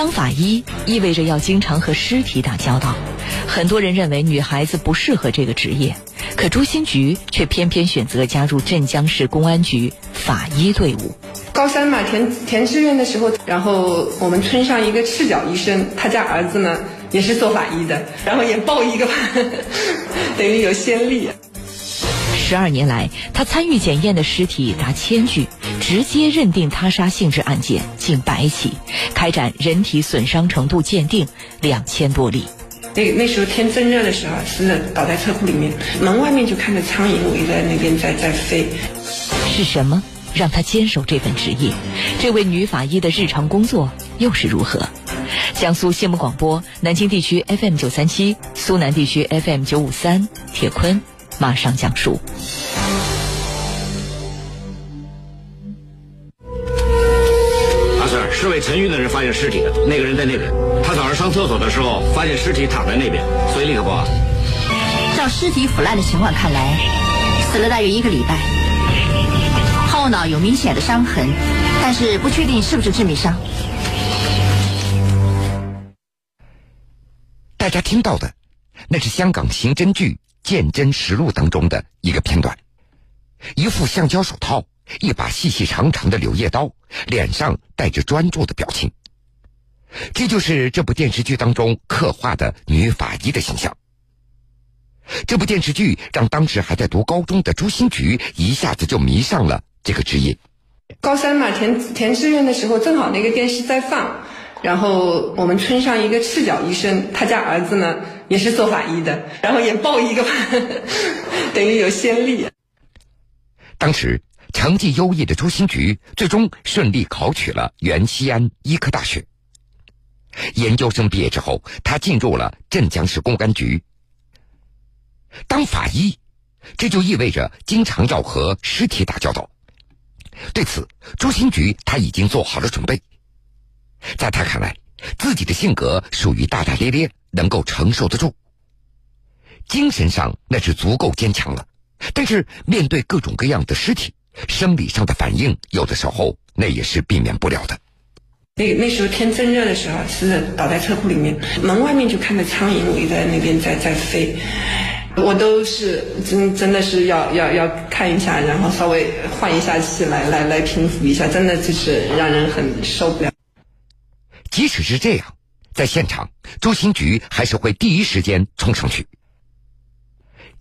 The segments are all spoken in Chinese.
当法医意味着要经常和尸体打交道，很多人认为女孩子不适合这个职业，可朱新菊却偏偏选择加入镇江市公安局法医队伍。高三嘛，填填志愿的时候，然后我们村上一个赤脚医生，他家儿子呢也是做法医的，然后也报一个，等于有先例。十二年来，他参与检验的尸体达千具，直接认定他杀性质案件近百起，开展人体损伤程度鉴定两千多例。那那时候天正热的时候，死者倒在车库里面，门外面就看着苍蝇围在那边在在飞。是什么让他坚守这份职业？这位女法医的日常工作又是如何？江苏新闻广播南京地区 FM 九三七，苏南地区 FM 九五三，铁坤。马上讲述。阿 Sir，是位陈玉的人发现尸体的，那个人在那边。他早上上厕所的时候发现尸体躺在那边，所以立刻报案。照尸体腐烂的情况看来，死了大约一个礼拜，后脑有明显的伤痕，但是不确定是不是致命伤。大家听到的，那是香港刑侦剧。《鉴真实录》当中的一个片段，一副橡胶手套，一把细细长长的柳叶刀，脸上带着专注的表情。这就是这部电视剧当中刻画的女法医的形象。这部电视剧让当时还在读高中的朱新菊一下子就迷上了这个职业。高三嘛，填填志愿的时候，正好那个电视在放。然后我们村上一个赤脚医生，他家儿子呢也是做法医的，然后也报一个，等于有先例。当时成绩优异的朱新菊最终顺利考取了原西安医科大学。研究生毕业之后，他进入了镇江市公安局。当法医，这就意味着经常要和尸体打交道。对此，朱新菊他已经做好了准备。在他看来，自己的性格属于大大咧咧，能够承受得住。精神上那是足够坚强了，但是面对各种各样的尸体，生理上的反应有的时候那也是避免不了的。那那时候天正热的时候，是倒在车库里面，门外面就看着苍蝇围在那边在在飞，我都是真真的是要要要看一下，然后稍微换一下气来来来平复一下，真的就是让人很受不了。即使是这样，在现场，朱新菊还是会第一时间冲上去。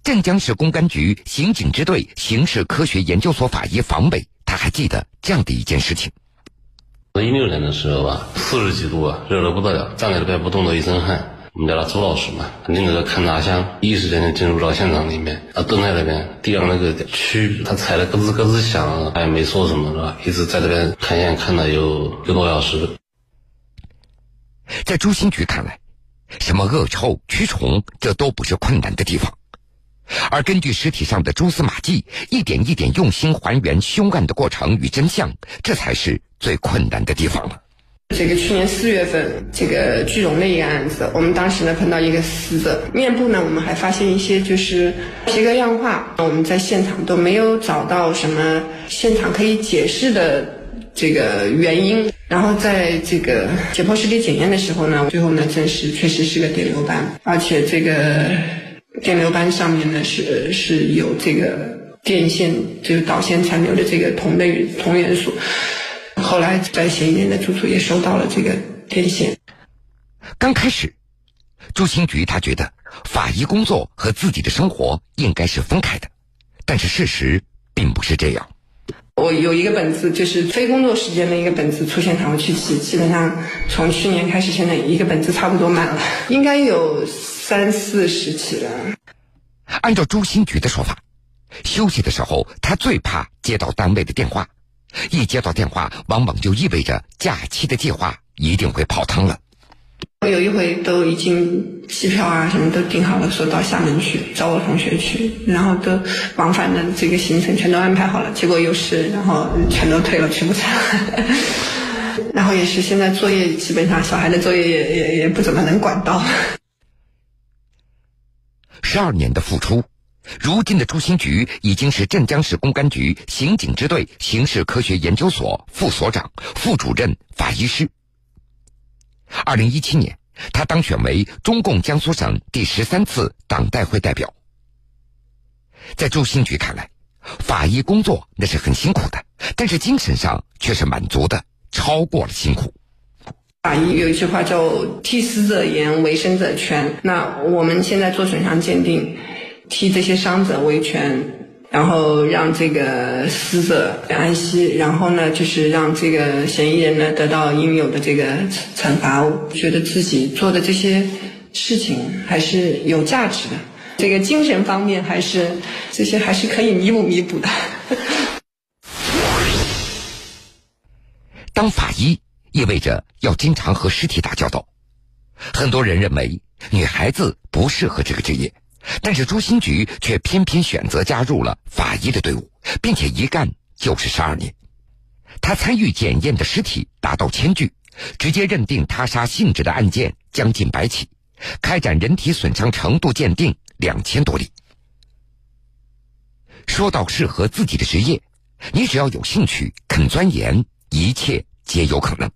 镇江市公安局刑警支队刑事科学研究所法医房伟，他还记得这样的一件事情：一六年的时候吧，四十几度啊，热得不得了，站在那边不动的一身汗。我们叫他朱老师嘛，拎着个看拿箱，一时间就进入到现场里面，他蹲在那边，地上那个蛆，他踩的咯吱咯吱响，他也没说什么，是吧？一直在这边看一眼，看了有一个多小时。在朱新菊看来，什么恶臭、蛆虫，这都不是困难的地方，而根据尸体上的蛛丝马迹，一点一点用心还原凶案的过程与真相，这才是最困难的地方了。这个去年四月份，这个聚荣的一个案子，我们当时呢碰到一个死者面部呢，我们还发现一些就是皮革样化，我们在现场都没有找到什么现场可以解释的。这个原因，然后在这个解剖尸体检验的时候呢，最后呢证实确实是个电流斑，而且这个电流斑上面呢是是有这个电线，就是导线残留的这个铜的铜元素。后来在嫌疑人的住处也收到了这个电线。刚开始，朱新菊他觉得法医工作和自己的生活应该是分开的，但是事实并不是这样。我有一个本子，就是非工作时间的一个本子，出现场去记。基本上从去年开始，现在一个本子差不多满了，应该有三四十起了。按照朱新菊的说法，休息的时候他最怕接到单位的电话，一接到电话，往往就意味着假期的计划一定会泡汤了。我有一回都已经机票啊什么都订好了，说到厦门去找我同学去，然后都往返的这个行程全都安排好了，结果又是然后全都退了，去不成。然后也是现在作业基本上小孩的作业也也也不怎么能管到。十二年的付出，如今的朱新菊已经是镇江市公安局刑警支队刑事科学研究所副所长、副主任、法医师。二零一七年，他当选为中共江苏省第十三次党代会代表。在朱新菊看来，法医工作那是很辛苦的，但是精神上却是满足的，超过了辛苦。法医有一句话叫“替死者言，为生者权”。那我们现在做损伤鉴定，替这些伤者维权。然后让这个死者安息，然后呢，就是让这个嫌疑人呢得到应有的这个惩罚。觉得自己做的这些事情还是有价值的，这个精神方面还是这些还是可以弥补弥补的。当法医意味着要经常和尸体打交道，很多人认为女孩子不适合这个职业。但是朱新菊却偏偏选择加入了法医的队伍，并且一干就是十二年。他参与检验的尸体达到千具，直接认定他杀性质的案件将近百起，开展人体损伤程度鉴定两千多例。说到适合自己的职业，你只要有兴趣、肯钻研，一切皆有可能。